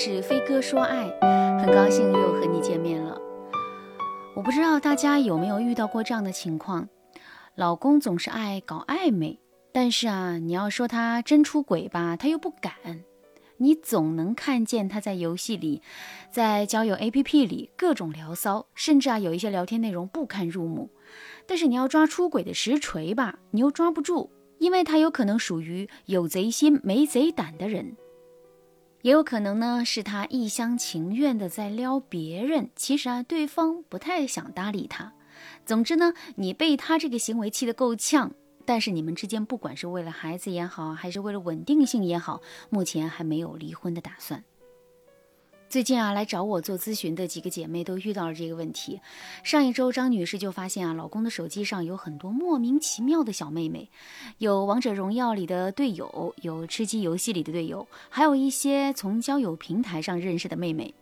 是飞哥说爱，很高兴又和你见面了。我不知道大家有没有遇到过这样的情况，老公总是爱搞暧昧，但是啊，你要说他真出轨吧，他又不敢。你总能看见他在游戏里，在交友 APP 里各种聊骚，甚至啊有一些聊天内容不堪入目。但是你要抓出轨的实锤吧，你又抓不住，因为他有可能属于有贼心没贼胆的人。也有可能呢，是他一厢情愿的在撩别人，其实啊，对方不太想搭理他。总之呢，你被他这个行为气得够呛，但是你们之间不管是为了孩子也好，还是为了稳定性也好，目前还没有离婚的打算。最近啊，来找我做咨询的几个姐妹都遇到了这个问题。上一周，张女士就发现啊，老公的手机上有很多莫名其妙的小妹妹，有王者荣耀里的队友，有吃鸡游戏里的队友，还有一些从交友平台上认识的妹妹。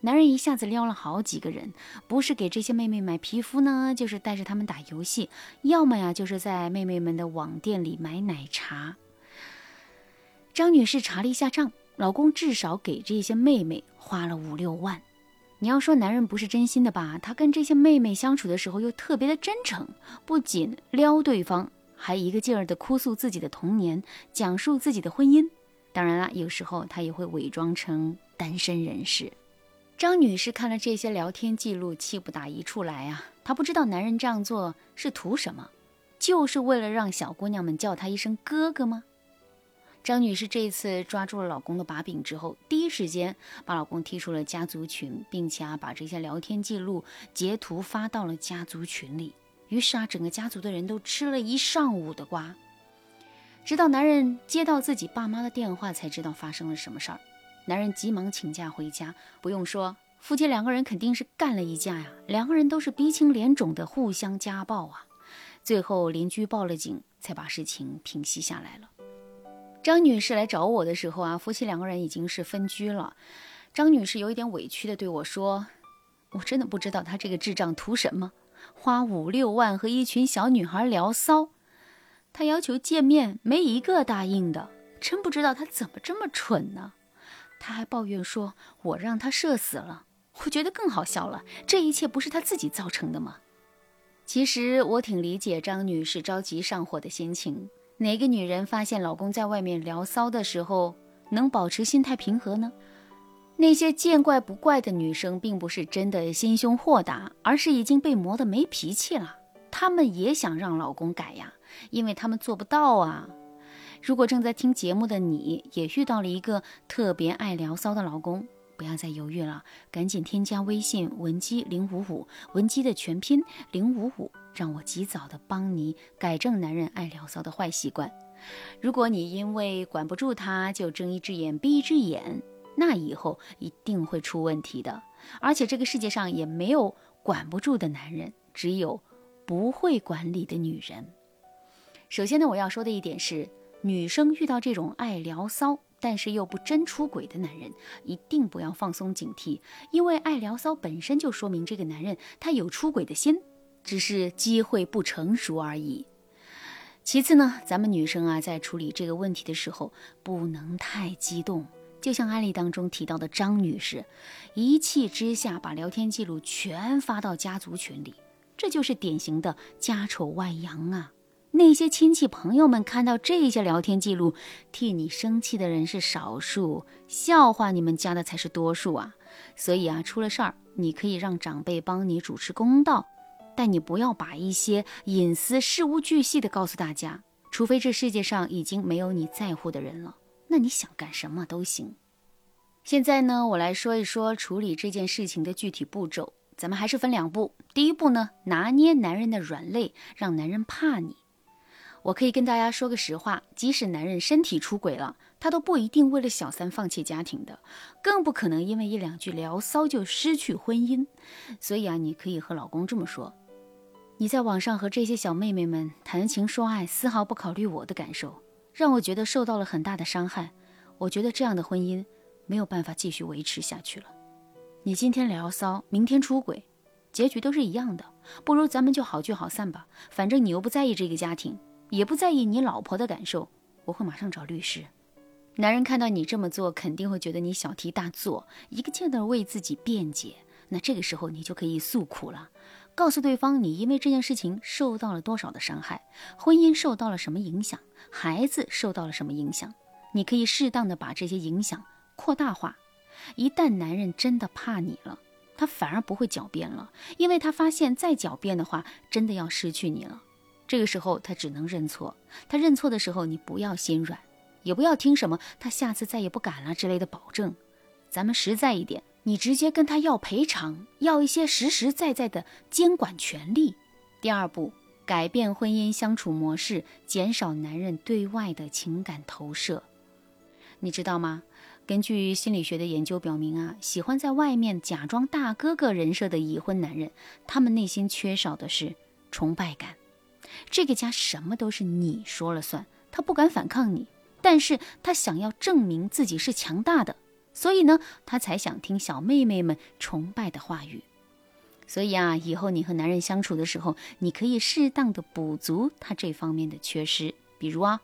男人一下子撩了好几个人，不是给这些妹妹买皮肤呢，就是带着她们打游戏，要么呀，就是在妹妹们的网店里买奶茶。张女士查了一下账。老公至少给这些妹妹花了五六万，你要说男人不是真心的吧？他跟这些妹妹相处的时候又特别的真诚，不仅撩对方，还一个劲儿的哭诉自己的童年，讲述自己的婚姻。当然了，有时候他也会伪装成单身人士。张女士看了这些聊天记录，气不打一处来啊！她不知道男人这样做是图什么，就是为了让小姑娘们叫他一声哥哥吗？张女士这次抓住了老公的把柄之后，第一时间把老公踢出了家族群，并且啊把这些聊天记录截图发到了家族群里。于是啊，整个家族的人都吃了一上午的瓜。直到男人接到自己爸妈的电话，才知道发生了什么事儿。男人急忙请假回家，不用说，夫妻两个人肯定是干了一架呀。两个人都是鼻青脸肿的互相家暴啊。最后邻居报了警，才把事情平息下来了。张女士来找我的时候啊，夫妻两个人已经是分居了。张女士有一点委屈的对我说：“我真的不知道他这个智障图什么，花五六万和一群小女孩聊骚，他要求见面没一个答应的，真不知道他怎么这么蠢呢？他还抱怨说我让他社死了，我觉得更好笑了。这一切不是他自己造成的吗？其实我挺理解张女士着急上火的心情。”哪个女人发现老公在外面聊骚的时候能保持心态平和呢？那些见怪不怪的女生，并不是真的心胸豁达，而是已经被磨得没脾气了。她们也想让老公改呀，因为她们做不到啊。如果正在听节目的你也遇到了一个特别爱聊骚的老公，不要再犹豫了，赶紧添加微信文姬零五五，文姬的全拼零五五。让我及早的帮你改正男人爱聊骚的坏习惯。如果你因为管不住他就睁一只眼闭一只眼，那以后一定会出问题的。而且这个世界上也没有管不住的男人，只有不会管理的女人。首先呢，我要说的一点是，女生遇到这种爱聊骚但是又不真出轨的男人，一定不要放松警惕，因为爱聊骚本身就说明这个男人他有出轨的心。只是机会不成熟而已。其次呢，咱们女生啊，在处理这个问题的时候，不能太激动。就像案例当中提到的张女士，一气之下把聊天记录全发到家族群里，这就是典型的家丑外扬啊！那些亲戚朋友们看到这些聊天记录，替你生气的人是少数，笑话你们家的才是多数啊！所以啊，出了事儿，你可以让长辈帮你主持公道。但你不要把一些隐私事无巨细的告诉大家，除非这世界上已经没有你在乎的人了，那你想干什么都行。现在呢，我来说一说处理这件事情的具体步骤。咱们还是分两步。第一步呢，拿捏男人的软肋，让男人怕你。我可以跟大家说个实话，即使男人身体出轨了，他都不一定为了小三放弃家庭的，更不可能因为一两句聊骚就失去婚姻。所以啊，你可以和老公这么说。你在网上和这些小妹妹们谈情说爱，丝毫不考虑我的感受，让我觉得受到了很大的伤害。我觉得这样的婚姻没有办法继续维持下去了。你今天聊骚，明天出轨，结局都是一样的。不如咱们就好聚好散吧。反正你又不在意这个家庭，也不在意你老婆的感受，我会马上找律师。男人看到你这么做，肯定会觉得你小题大做，一个劲的为自己辩解。那这个时候，你就可以诉苦了，告诉对方你因为这件事情受到了多少的伤害，婚姻受到了什么影响，孩子受到了什么影响。你可以适当的把这些影响扩大化。一旦男人真的怕你了，他反而不会狡辩了，因为他发现再狡辩的话，真的要失去你了。这个时候，他只能认错。他认错的时候，你不要心软。也不要听什么他下次再也不敢了之类的保证，咱们实在一点，你直接跟他要赔偿，要一些实实在在的监管权利。第二步，改变婚姻相处模式，减少男人对外的情感投射。你知道吗？根据心理学的研究表明啊，喜欢在外面假装大哥哥人设的已婚男人，他们内心缺少的是崇拜感。这个家什么都是你说了算，他不敢反抗你。但是他想要证明自己是强大的，所以呢，他才想听小妹妹们崇拜的话语。所以啊，以后你和男人相处的时候，你可以适当的补足他这方面的缺失，比如啊，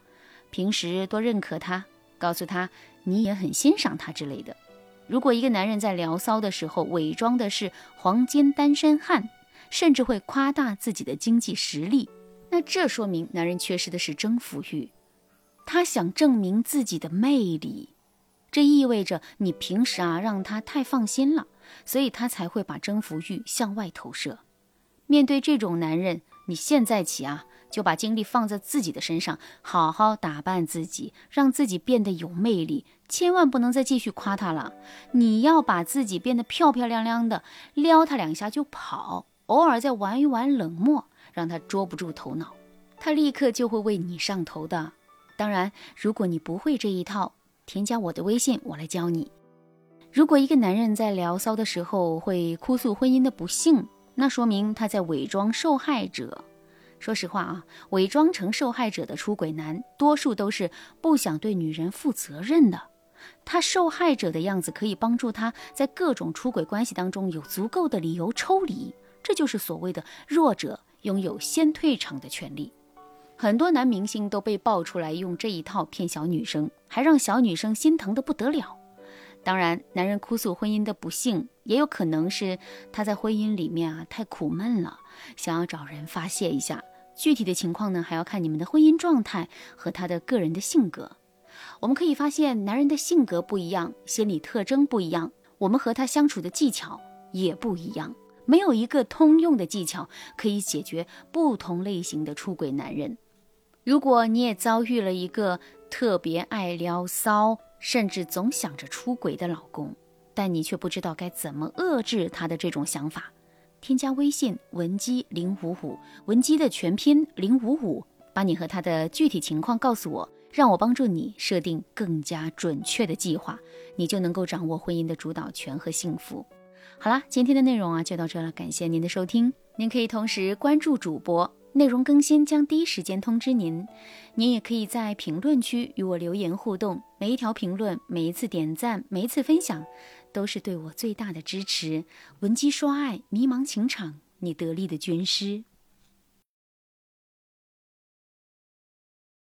平时多认可他，告诉他你也很欣赏他之类的。如果一个男人在聊骚的时候伪装的是黄金单身汉，甚至会夸大自己的经济实力，那这说明男人缺失的是征服欲。他想证明自己的魅力，这意味着你平时啊让他太放心了，所以他才会把征服欲向外投射。面对这种男人，你现在起啊就把精力放在自己的身上，好好打扮自己，让自己变得有魅力。千万不能再继续夸他了，你要把自己变得漂漂亮亮的，撩他两下就跑，偶尔再玩一玩冷漠，让他捉不住头脑，他立刻就会为你上头的。当然，如果你不会这一套，添加我的微信，我来教你。如果一个男人在聊骚的时候会哭诉婚姻的不幸，那说明他在伪装受害者。说实话啊，伪装成受害者的出轨男，多数都是不想对女人负责任的。他受害者的样子可以帮助他在各种出轨关系当中有足够的理由抽离，这就是所谓的弱者拥有先退场的权利。很多男明星都被爆出来用这一套骗小女生，还让小女生心疼的不得了。当然，男人哭诉婚姻的不幸，也有可能是他在婚姻里面啊太苦闷了，想要找人发泄一下。具体的情况呢，还要看你们的婚姻状态和他的个人的性格。我们可以发现，男人的性格不一样，心理特征不一样，我们和他相处的技巧也不一样。没有一个通用的技巧可以解决不同类型的出轨男人。如果你也遭遇了一个特别爱撩骚，甚至总想着出轨的老公，但你却不知道该怎么遏制他的这种想法，添加微信文姬零五五，文姬的全拼零五五，把你和他的具体情况告诉我，让我帮助你设定更加准确的计划，你就能够掌握婚姻的主导权和幸福。好啦，今天的内容啊就到这了，感谢您的收听，您可以同时关注主播。内容更新将第一时间通知您，您也可以在评论区与我留言互动。每一条评论、每一次点赞、每一次分享，都是对我最大的支持。闻鸡说爱，迷茫情场，你得力的军师。